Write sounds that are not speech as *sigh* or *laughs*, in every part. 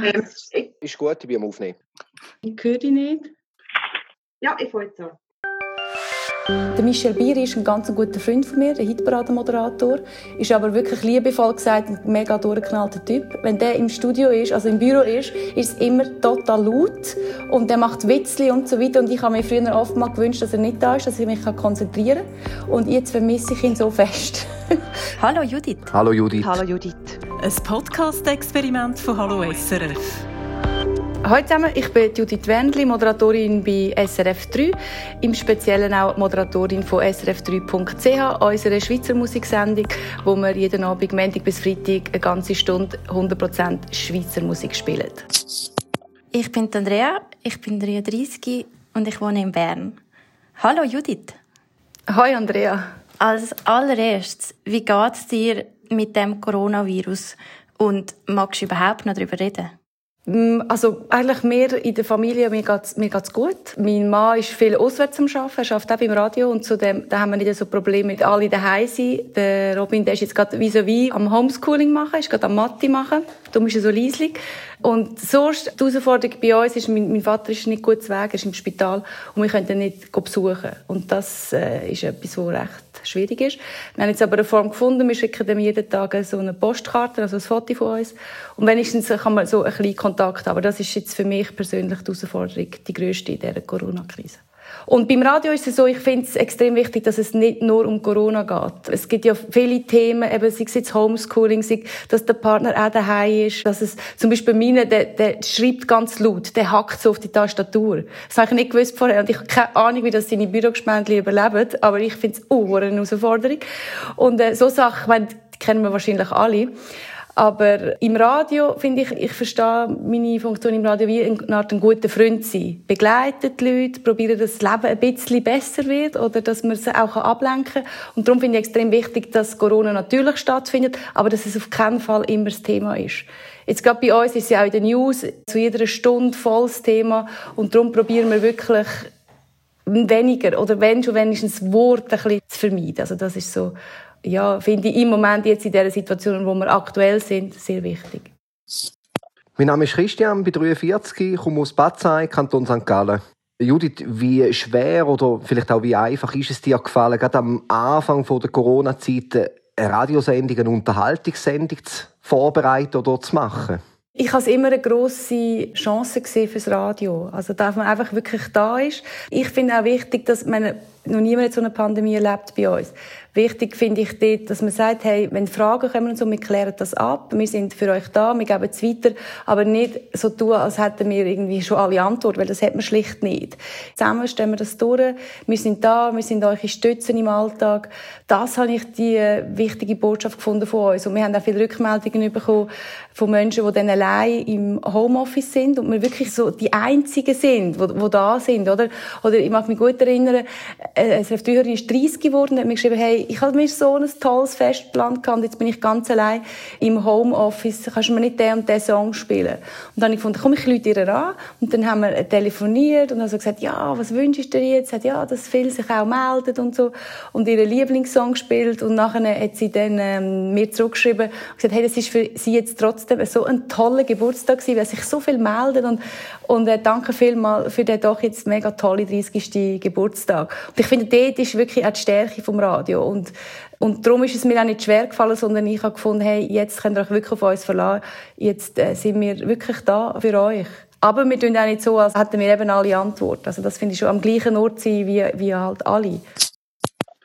Ähm, ist gut, ich bin am Aufnehmen. Ich höre dich nicht. Ja, ich fange jetzt an. Der Michel Bier ist ein ganz guter Freund von mir, ein Hitparade-Moderator. Ist aber wirklich liebevoll gesagt ein mega durchgeknallter Typ. Wenn der im Studio ist, also im Büro ist, ist es immer total laut. Und der macht Witzli und so weiter. Und ich habe mir früher oft mal gewünscht, dass er nicht da ist, dass ich mich konzentrieren kann. Und jetzt vermisse ich ihn so fest. *laughs* Hallo Judith. Hallo Judith. Hallo Judith. Ein Podcast-Experiment von Hallo SRF. Hallo zusammen, ich bin Judith Wendli, Moderatorin bei SRF 3, im Speziellen auch Moderatorin von srf3.ch, unserer Schweizer Musiksendung, wo wir jeden Abend, Montag bis Freitag, eine ganze Stunde 100% Schweizer Musik spielen. Ich bin Andrea, ich bin 33 und ich wohne in Bern. Hallo Judith. Hallo Andrea. Als allererstes, wie geht es dir mit dem Coronavirus und magst du überhaupt noch darüber reden? Mm, also eigentlich mehr in der Familie, mir geht's, mir geht's gut. Mein Mann ist viel auswärts am Arbeiten, er arbeitet auch beim Radio und zudem, da haben wir nicht so Probleme mit alle daheim sein. Der Robin, der ist jetzt gerade vis-à-vis am Homeschooling machen, ist gerade am Mathe machen, darum ist er so leislich. Und sonst, die Herausforderung bei uns ist, mein, mein Vater ist nicht gut zu Weg, er ist im Spital und wir können ihn nicht besuchen. Und das äh, ist etwas, was recht schwierig ist. Wir haben jetzt aber eine Form gefunden, wir schicken dem jeden Tag so eine Postkarte, also ein Foto von uns. Und wenigstens kann man so ein bisschen Kontakt haben. Aber das ist jetzt für mich persönlich die Herausforderung, die grösste in dieser Corona-Krise. Und beim Radio ist es so, ich finde es extrem wichtig, dass es nicht nur um Corona geht. Es gibt ja viele Themen, eben, sei es jetzt Homeschooling, sei, dass der Partner auch daheim ist, dass es, zum Beispiel meine, der, der schreibt ganz laut, der hackt so auf die Tastatur. Das habe ich nicht gewusst vorher und ich habe keine Ahnung, wie das seine Bürogespendli überleben, aber ich finde es auch eine Herausforderung. Und äh, so Sachen, ich meine, die kennen wir wahrscheinlich alle. Aber im Radio finde ich, ich verstehe meine Funktion im Radio wie eine Art ein guter Freund sein. Begleitet die Leute, probieren, dass das Leben ein bisschen besser wird oder dass man sie auch ablenken kann. Und darum finde ich extrem wichtig, dass Corona natürlich stattfindet, aber dass es auf keinen Fall immer das Thema ist. Jetzt gerade bei uns ist es ja auch in den News zu jeder Stunde volles Thema und darum probieren wir wirklich weniger oder wenn schon wenigstens Wort ein bisschen vermeiden. Also das ist so ja, finde ich im Moment jetzt in der Situation, wo wir aktuell sind, sehr wichtig. Mein Name ist Christian, bin 43, komme aus Bazai, Kanton St. Gallen. Judith, wie schwer oder vielleicht auch wie einfach ist es dir gefallen, gerade am Anfang der Corona-Zeit eine Radiosendung, eine Unterhaltungssendung zu vorbereiten oder zu machen? Ich habe es immer eine grosse Chance gesehen fürs Radio. Also, dass man einfach wirklich da ist. Ich finde auch wichtig, dass man noch niemand so eine Pandemie erlebt bei uns. Wichtig finde ich dort, dass man sagt, hey, wenn Fragen kommen und so, wir klären das ab, wir sind für euch da, wir geben es weiter, aber nicht so tun, als hätten wir irgendwie schon alle Antworten, weil das hat man schlicht nicht. Zusammen stellen wir das durch, wir sind da, wir sind eure Stützen im Alltag. Das habe ich die äh, wichtige Botschaft gefunden von uns. Und wir haben auch viele Rückmeldungen bekommen von Menschen, die dann allein im Homeoffice sind und wir wirklich so die Einzigen sind, die, die da sind, oder? Oder ich mag mich gut erinnern, äh, eine Hörerin ist 30 geworden, hat mir geschrieben, hey, ich habe mir so ein tolles Fest geplant und jetzt bin ich ganz allein im Homeoffice. Kannst du mir nicht den und den Song spielen? Und dann habe ich gefunden, komm, ich ihr an. Und dann haben wir telefoniert und dann gesagt, ja, was wünschst du dir jetzt? Hat, ja, dass viele sich auch melden und so. Und ihren Lieblingssong gespielt. Und nachher hat sie dann ähm, mir zurückgeschrieben und gesagt, hey, das ist für sie jetzt trotzdem so ein toller Geburtstag gewesen, weil sich so viel melden. Und, und äh, danke vielmals für den doch jetzt mega tolle 30. Geburtstag. Und ich finde, dort ist wirklich auch die Stärke vom Radio. Und, und darum ist es mir auch nicht schwer gefallen, sondern ich habe gefunden, hey, jetzt könnt ihr euch wirklich auf uns verlassen. Jetzt äh, sind wir wirklich da für euch. Aber wir tun auch nicht so, als hätten wir eben alle Antworten. Also das finde ich schon am gleichen Ort sein wie, wie halt alle.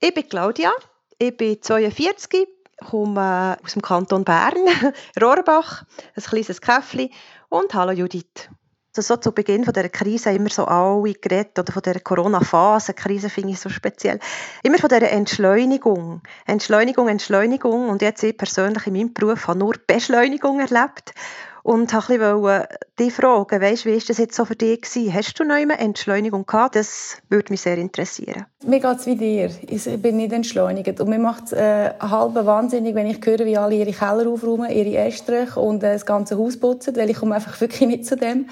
Ich bin Claudia, ich bin 42, komme aus dem Kanton Bern, *laughs* Rohrbach, ein kleines Käffli und hallo Judith. Also so zu Beginn von der Krise immer so alle geredet oder von der Corona-Phase, Krise finde ich so speziell, immer von der Entschleunigung, Entschleunigung, Entschleunigung. Und jetzt ich persönlich in meinem Beruf habe nur Beschleunigung erlebt und wollte dich fragen, weißt, wie war das jetzt so für dich gewesen? Hast du noch eine Entschleunigung gehabt? Das würde mich sehr interessieren. Mir geht es wie dir. Ich bin nicht entschleunigt. Und mir macht es äh, halb wahnsinnig, wenn ich höre, wie alle ihre Keller aufräumen, ihre Estrich und äh, das ganze Haus putzen, weil ich komme einfach wirklich nicht zu dem.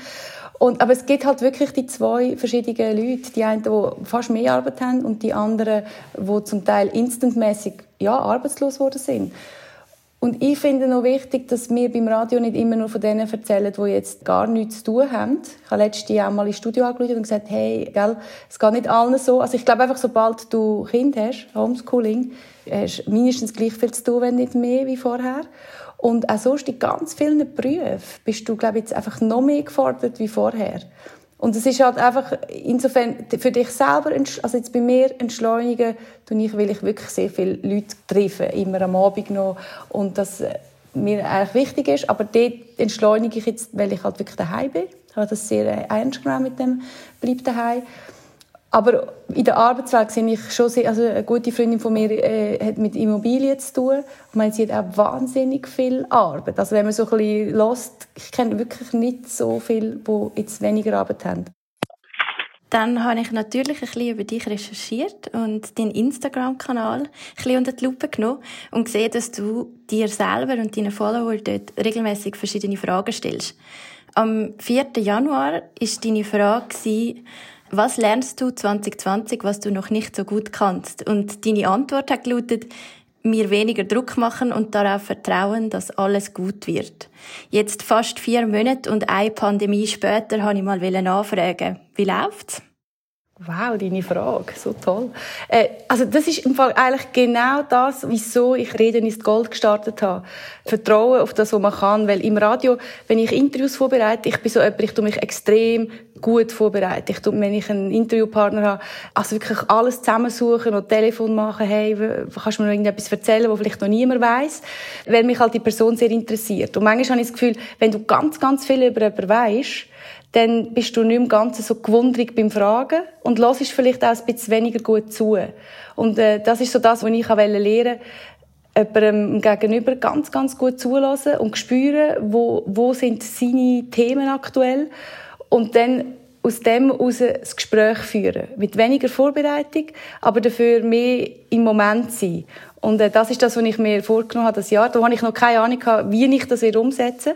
Und, aber es gibt halt wirklich die zwei verschiedenen Leute. Die einen, die fast mehr Arbeit haben und die anderen, die zum Teil instantmäßig ja, arbeitslos geworden sind. Und ich finde noch wichtig, dass wir beim Radio nicht immer nur von denen erzählen, die jetzt gar nichts zu tun haben. Ich habe letztes Jahr mal ins Studio angerufen und gesagt, hey, gell, es geht nicht allen so. Also ich glaube einfach, sobald du Kind hast, Homeschooling, hast du mindestens gleich viel zu tun, wenn nicht mehr wie vorher. Und auch sonst in ganz vielen Berufen bist du, glaube ich, jetzt einfach noch mehr gefordert wie vorher. Und es ist halt einfach, insofern, für dich selber, also jetzt bei mir entschleunigen, tue ich, weil ich wirklich sehr viele Leute treffe, immer am Abend noch. Und das äh, mir eigentlich wichtig ist. Aber dort entschleunige ich jetzt, weil ich halt wirklich daheim bin. Ich habe das sehr äh, ernst genommen mit dem «Bleib daheim». Aber in der Arbeitswelt sehe ich schon sehr, also eine gute Freundin von mir äh, hat mit Immobilien zu tun. Ich meine, sie hat auch wahnsinnig viel Arbeit. Also wenn man so ein bisschen lässt, ich kenne wirklich nicht so viele, die jetzt weniger Arbeit haben. Dann habe ich natürlich ein bisschen über dich recherchiert und deinen Instagram-Kanal ein bisschen unter die Lupe genommen und gesehen, dass du dir selber und deinen Follower dort regelmäßig verschiedene Fragen stellst. Am 4. Januar war deine Frage, was lernst du 2020, was du noch nicht so gut kannst? Und deine Antwort hat gelautet, mir weniger Druck machen und darauf vertrauen, dass alles gut wird. Jetzt fast vier Monate und eine Pandemie später habe ich mal nachfragen, wie läuft's? Wow, deine Frage, so toll. Äh, also das ist im Fall eigentlich genau das, wieso ich Reden ist Gold gestartet habe. Vertrauen auf das, was man kann, weil im Radio, wenn ich Interviews vorbereite, ich bin so jemand, ich tue mich extrem gut vorbereiten. Ich tue, wenn ich einen Interviewpartner habe, also wirklich alles zusammensuchen und Telefon machen, hey, kannst du mir noch irgendetwas erzählen, was vielleicht noch niemand weiß, weil mich halt die Person sehr interessiert. Und manchmal habe ich das Gefühl, wenn du ganz, ganz viel über jemanden weißt, dann bist du nicht im Ganzen so gewundrig beim Fragen und hörst vielleicht auch ein bisschen weniger gut zu. Und äh, das ist so das, was ich lernen wollte, jemandem gegenüber ganz, ganz gut zulassen und spüren, wo, wo sind seine Themen aktuell und dann aus dem heraus das Gespräch führen. Mit weniger Vorbereitung, aber dafür mehr im Moment sein. Und äh, das ist das, was ich mir vorgenommen habe, das Jahr. Da habe ich noch keine Ahnung, wie ich das umsetzen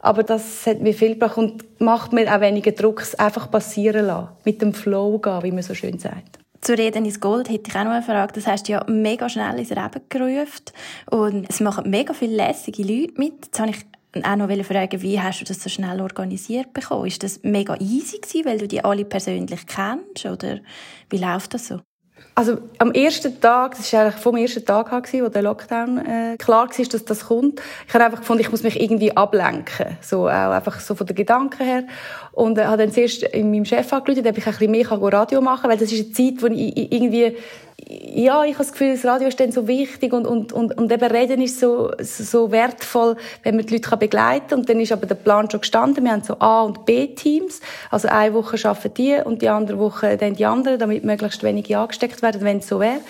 Aber das hat mir viel gebracht und macht mir auch weniger Druck, es einfach passieren lassen. Mit dem Flow gehen, wie man so schön sagt. Zu Reden ins Gold hätte ich auch noch eine Frage. Das hast du ja mega schnell ins Leben gerufen. Und es machen mega viele lässige Leute mit. Jetzt habe ich auch noch fragen, wie hast du das so schnell organisiert bekommen? Ist das mega easy gewesen, weil du die alle persönlich kennst? Oder wie läuft das so? Also am ersten Tag, das war eigentlich vom ersten Tag an, wo der Lockdown äh, klar war, dass das kommt. Ich habe einfach gefunden, ich muss mich irgendwie ablenken, so auch einfach so von den Gedanken her. Und äh, habe dann zuerst in meinem Chef angerufen, ob ich ein bisschen mehr Radio machen kann, weil das ist eine Zeit, wo ich irgendwie ja, ich habe das Gefühl, das Radio ist dann so wichtig und, und, und, und eben Reden ist so, so wertvoll, wenn man die Leute begleiten kann. Und dann ist aber der Plan schon gestanden. Wir haben so A- und B-Teams. Also eine Woche arbeiten die und die andere Woche dann die anderen, damit möglichst wenige angesteckt werden, wenn es so wäre.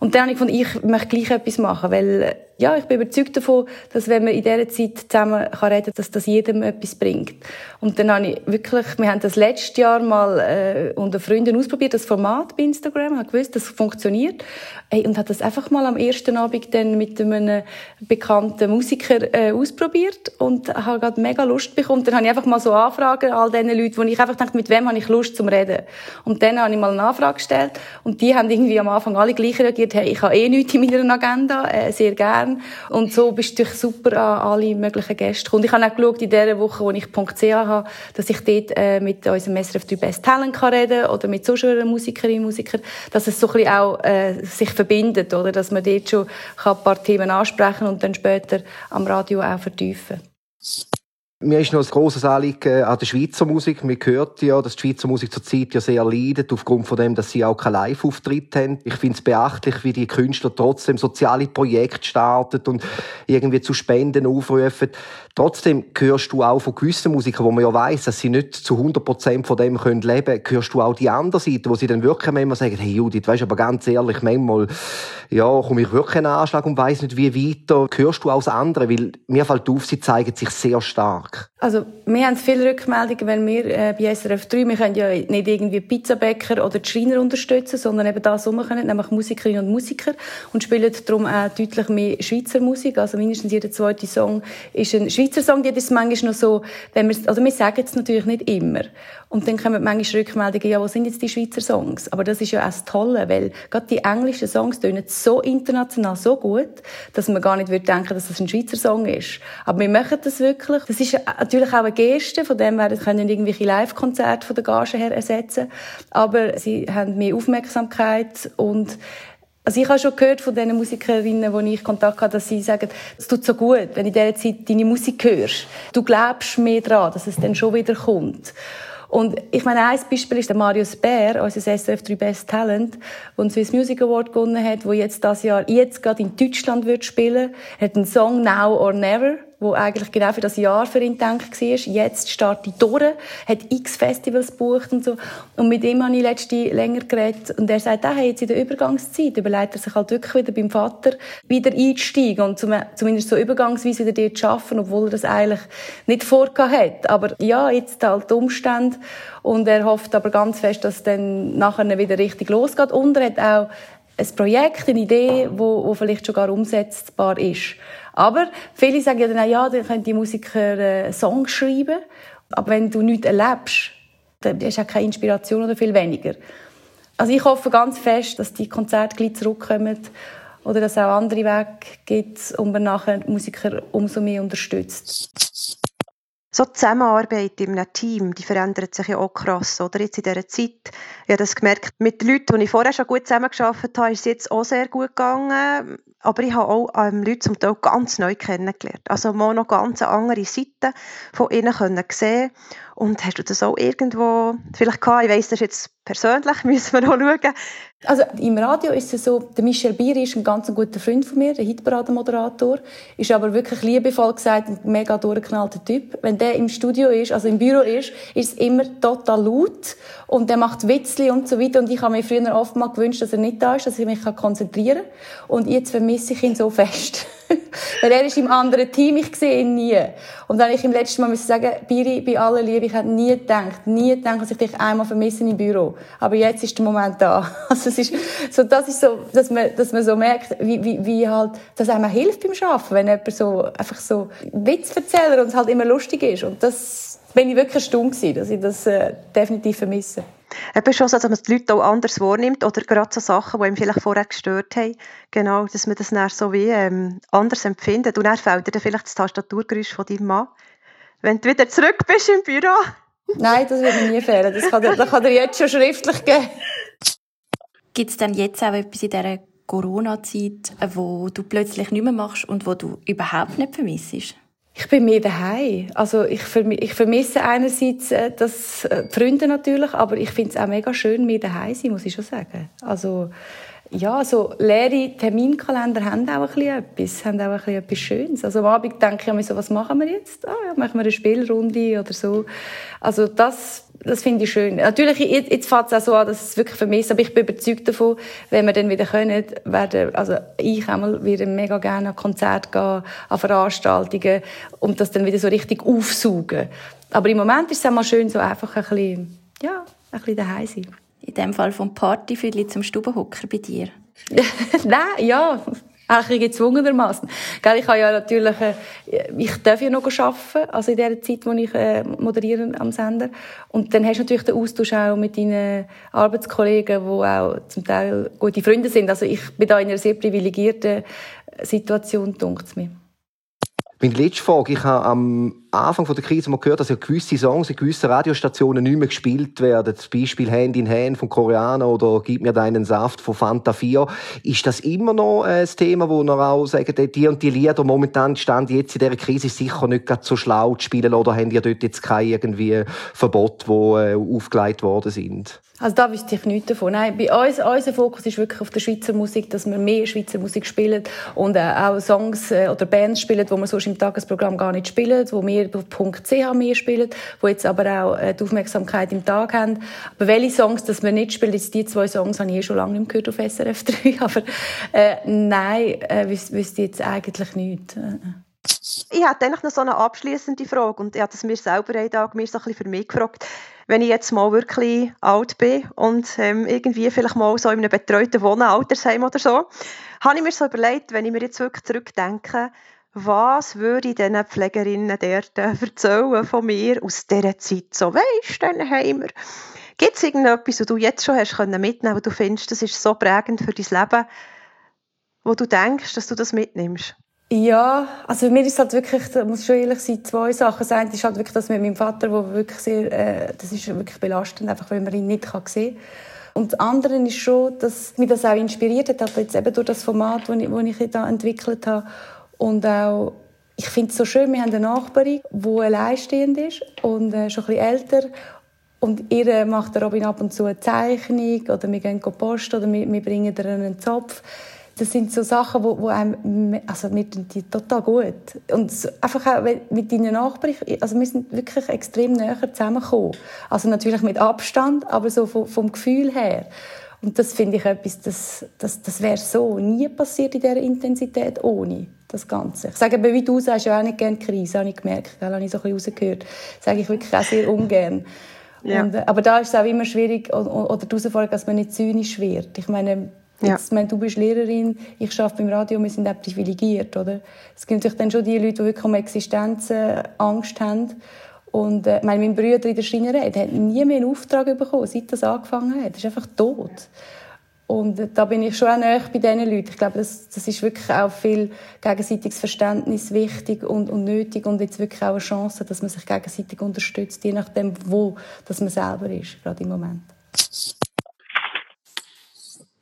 Und dann habe ich gefunden, ich möchte gleich etwas machen, weil ja, ich bin überzeugt davon, dass wenn man in dieser Zeit zusammen kann reden kann, dass das jedem etwas bringt. Und dann habe ich wirklich, wir haben das letztes Jahr mal äh, unter Freunden ausprobiert, das Format bei Instagram, habe gewusst, das funktioniert. Hey, und habe das einfach mal am ersten Abend dann mit einem bekannten Musiker äh, ausprobiert und habe gerade mega Lust bekommen. Dann habe ich einfach mal so Anfragen all diesen Leuten, wo ich einfach dachte, mit wem habe ich Lust zum Reden. Und dann habe ich mal eine Anfrage gestellt und die haben irgendwie am Anfang alle gleich reagiert, hey, ich habe eh nichts in meiner Agenda, äh, sehr gerne Bern. Und so bist du super an alle möglichen Gäste gekommen. Ich habe auch geschaut, in der Woche, wo ich .ch habe, dass ich dort äh, mit unserem SRF 3 Best Talent kann reden oder mit so schönen Musikerinnen und Musikern, dass es so ein bisschen auch äh, sich verbindet, oder? Dass man dort schon ein paar Themen ansprechen und dann später am Radio auch vertiefen. Mir ist noch ein grosses Anliegen an der Schweizer Musik. Man hört ja, dass die Schweizer Musik zurzeit ja sehr leidet, aufgrund von dem, dass sie auch keinen Live-Auftritt haben. Ich finde es beachtlich, wie die Künstler trotzdem soziale Projekte starten und irgendwie zu Spenden aufrufen. Trotzdem hörst du auch von gewissen Musikern, wo man ja weiss, dass sie nicht zu 100% von dem können leben können, hörst du auch die andere Seite, wo sie dann wirklich manchmal sagen, hey Judith, weißt aber ganz ehrlich, manchmal, ja, komme ich wirklich einen Anschlag und weiss nicht, wie weiter. Hörst du auch das andere? Weil mir fällt auf, sie zeigen sich sehr stark. Also, wir haben viele Rückmeldungen, wenn wir äh, bei SRF 3, wir können ja nicht irgendwie Pizzabäcker oder die Schreiner unterstützen, sondern eben das, was wir können, nämlich Musikerinnen und Musiker und spielen darum auch deutlich mehr Schweizer Musik. Also mindestens jeder zweite Song ist ein Schweizer Song. Das ist manchmal noch so, wenn wir, also wir sagen es natürlich nicht immer. Und dann kommen manchmal Rückmeldungen, ja, wo sind jetzt die Schweizer Songs? Aber das ist ja auch das Tolle, weil gerade die englischen Songs tönen so international, so gut, dass man gar nicht würde denken, dass das ein Schweizer Song ist. Aber wir machen das wirklich. Das ist natürlich auch eine Geste, von dem werden können irgendwelche Live-Konzerte von der Gage her ersetzen. Aber sie haben mehr Aufmerksamkeit und also ich habe schon gehört von den Musikerinnen, die ich Kontakt hatte, dass sie sagen, es tut so gut, wenn in dieser Zeit deine Musik hörst. Du glaubst mehr daran, dass es dann schon wieder kommt. Und ich meine, ein Beispiel ist der Marius Bär, unser SRF 3 Best Talent, der den Swiss Music Award gewonnen hat, der jetzt das Jahr, jetzt gerade in Deutschland wird spielen. Er hat einen Song Now or Never wo eigentlich genau für das Jahr für ihn gedacht war. Jetzt startet die durch, hat x Festivals gebucht und so. Und mit ihm habe ich letzte länger geredet und er sagt, ah, jetzt in der Übergangszeit überlegt er sich halt wirklich wieder beim Vater wieder einzusteigen und zumindest so übergangsweise wieder dort zu arbeiten, obwohl er das eigentlich nicht vorgehabt hat. Aber ja, jetzt halt die Umstände und er hofft aber ganz fest, dass es dann nachher wieder richtig losgeht und er hat auch ein Projekt, eine Idee, wo, wo vielleicht schon gar umsetzbar ist. Aber viele sagen ja dann auch, ja, dann können die Musiker äh, Songs schreiben. Aber wenn du nichts erlebst, dann hast du auch keine Inspiration oder viel weniger. Also ich hoffe ganz fest, dass die Konzerte gleich zurückkommen oder dass es auch andere Wege gibt man nachher Musiker umso mehr unterstützt. So die Zusammenarbeit in einem Team, die verändert sich ja auch krass. Oder jetzt in dieser Zeit, ich habe das gemerkt, mit den Leuten, die ich vorher schon gut zusammengearbeitet habe, ist es jetzt auch sehr gut gegangen. Aber ich habe auch ähm, Leute zum Teil ganz neu kennengelernt. Also mal noch ganz andere Seiten von ihnen können sehen Und hast du das auch irgendwo vielleicht gehabt? Ich weiss, das ist jetzt persönlich, *laughs* müssen wir noch schauen. Also im Radio ist es so, der Michel Bier ist ein ganz guter Freund von mir, der Hitparade-Moderator, ist aber wirklich liebevoll gesagt ein mega durchgeknallter Typ. Wenn der im Studio ist, also im Büro ist, ist es immer total laut und der macht Witzli und so weiter und ich habe mir früher oft mal gewünscht, dass er nicht da ist, dass ich mich konzentrieren kann und jetzt vermisse ich ihn so fest. *laughs* *laughs* Weil er ist im anderen Team, ich sehe ihn nie. Und dann ich im letzten Mal müssen sagen, Biri, bei aller Liebe, ich hätte nie gedacht, nie gedacht, dass ich dich einmal vermisse im Büro. Aber jetzt ist der Moment da. *laughs* Also es ist, so, das ist so, dass man, dass man so merkt, wie, wie, wie halt, dass einem hilft beim Arbeiten, wenn jemand so, einfach so Witz erzählt und es halt immer lustig ist. Und das, bin ich wirklich stumm gewesen, dass ich das äh, definitiv vermisse. Eben schon so, dass man die Leute auch anders wahrnimmt oder gerade so Sachen, die ihm vielleicht vorher gestört haben. Genau, dass man das dann so wie ähm, anders empfindet. Und dann fällt dir vielleicht das Tastaturgeräusch von deinem Mann, wenn du wieder zurück bist im Büro. Nein, das wird mir nie fehlen. Das kann, das kann dir jetzt schon schriftlich geben. Gibt es denn jetzt auch etwas in dieser Corona-Zeit, wo du plötzlich nicht mehr machst und wo du überhaupt nicht vermisst? Ich bin mehr daheim. Also ich, ich vermisse einerseits äh, das äh, die Freunde natürlich, aber ich finde es auch mega schön, mehr daheim sein, muss ich schon sagen. Also ja, so leere Terminkalender haben auch ein bisschen etwas, haben auch ein bisschen etwas Schönes. Also am Abend denke ich mir so, was machen wir jetzt? Ah, ja, machen wir eine Spielrunde oder so. Also das, das finde ich schön. Natürlich, jetzt, jetzt fängt es auch so an, dass es wirklich vermisst, aber ich bin überzeugt davon, wenn wir dann wieder können, werden, also ich einmal wieder mega gerne an Konzerte gehen, an Veranstaltungen und das dann wieder so richtig aufsaugen. Aber im Moment ist es auch mal schön, so einfach ein bisschen, ja, ein bisschen daheim sein in dem Fall vom Partyfüdli zum Stubenhocker bei dir? *laughs* Nein, ja. Eigentlich gezwungenermaßen. Ich habe ja natürlich, äh, ich darf ja noch arbeiten, also in der Zeit, wo ich äh, moderiere am Sender. Und dann hast du natürlich den Austausch auch mit deinen Arbeitskollegen, die auch zum Teil gute Freunde sind. Also ich bin da in einer sehr privilegierten Situation, denkt es mir. Meine letzte Frage, ich habe am Anfang der Krise mal gehört, dass ja gewisse Songs in gewissen Radiostationen nicht mehr gespielt werden. Zum Beispiel Hand in Hand von Koreaner oder Gib mir deinen Saft von Fanta 4. Ist das immer noch ein Thema, wo ihr auch sagt, die und die Lieder momentan stand jetzt in dieser Krise sicher nicht so schlau zu spielen oder haben ihr dort jetzt keine irgendwie Verbot, die äh, aufgelegt worden sind? Also da wüsste ich nichts davon. Nein, bei uns, unser Fokus ist wirklich auf der Schweizer Musik, dass wir mehr Schweizer Musik spielen und äh, auch Songs äh, oder Bands spielen, die wir sonst im Tagesprogramm gar nicht spielen, wo wir auf mehr spielen, wo jetzt aber auch äh, die Aufmerksamkeit im Tag haben. Aber welche Songs, dass wir nicht spielen, jetzt die zwei Songs habe ich eh schon lange nicht mehr gehört auf SRF 3, *laughs* aber äh, nein, äh, wüsste jetzt eigentlich nicht. Ich hätte eigentlich noch so eine abschließende Frage und ich habe das mir selber einen Tag mir so ein für mich gefragt. Wenn ich jetzt mal wirklich alt bin und ähm, irgendwie vielleicht mal so in einem betreuten Wohnen, Altersheim oder so, habe ich mir so überlegt, wenn ich mir jetzt wirklich zurückdenke, was würde ich diesen Pflegerinnen dort erzählen von mir aus dieser Zeit? So, weisst, dann haben wir. Gibt es irgendetwas, was du jetzt schon hast mitnehmen können, wo du findest, das ist so prägend für dein Leben, wo du denkst, dass du das mitnimmst? Ja, also mir ist halt wirklich, da muss schon ehrlich sein, zwei Sachen. Das ist halt wirklich das mit meinem Vater, wo wirklich sehr, äh, das ist wirklich belastend, einfach weil man ihn nicht kann sehen kann. Und das andere ist schon, dass mich das auch inspiriert hat, jetzt eben durch das Format, das ich, das ich da entwickelt habe. Und auch, ich finde es so schön, wir haben eine Nachbarin, die alleinstehend ist und äh, schon ein bisschen älter. Und ihr macht Robin ab und zu eine Zeichnung oder wir gehen Post oder wir, wir bringen ihr einen Zopf das sind so Sachen, wo, wo einem, also mir die total gut. Und einfach auch mit deinen Nachbarn, also wir sind wirklich extrem näher zusammengekommen. Also natürlich mit Abstand, aber so vom, vom Gefühl her. Und das finde ich etwas, das, das, das wäre so nie passiert in dieser Intensität ohne das Ganze. Ich sage, wie du sagst, ja auch nicht gerne Krise, habe ich gemerkt, da habe ich so ein bisschen rausgehört. Das sage ich wirklich auch sehr ungern. Ja. Und, äh, aber da ist es auch immer schwierig, oder, die Herausforderung, dass man nicht zynisch wird. Ich meine, Jetzt, ja. meine, du bist Lehrerin, ich arbeite beim Radio, wir sind auch privilegiert, oder? Es gibt natürlich dann schon die Leute, die wirklich um Existenz äh, Angst haben. Und äh, meine, mein Bruder in der Schreinerei, der hat nie mehr einen Auftrag bekommen, seit das angefangen hat. Er ist einfach tot. Und da bin ich schon auch näher bei diesen Leuten. Ich glaube, das, das ist wirklich auch viel gegenseitiges Verständnis wichtig und, und nötig und jetzt wirklich auch eine Chance, dass man sich gegenseitig unterstützt, je nachdem, wo dass man selber ist, gerade im Moment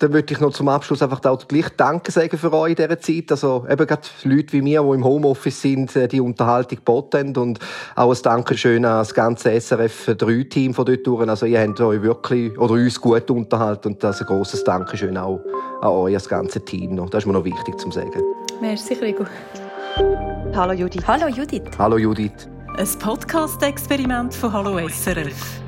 dann würde ich noch zum Abschluss einfach auch gleich Danke sagen für euch in dieser Zeit. Also eben gerade Leute wie mir, die im Homeoffice sind, äh, die Unterhaltung boten und auch ein Dankeschön an das ganze SRF-3-Team von dort durch. Also ihr habt euch wirklich, oder uns gut unterhalten und das ein grosses Dankeschön auch an euch, das ganze Team noch. Das ist mir noch wichtig zu sagen. Merci, Rigo. Hallo Judith. Hallo Judith. Hallo Judith. Ein Podcast-Experiment von Hallo SRF.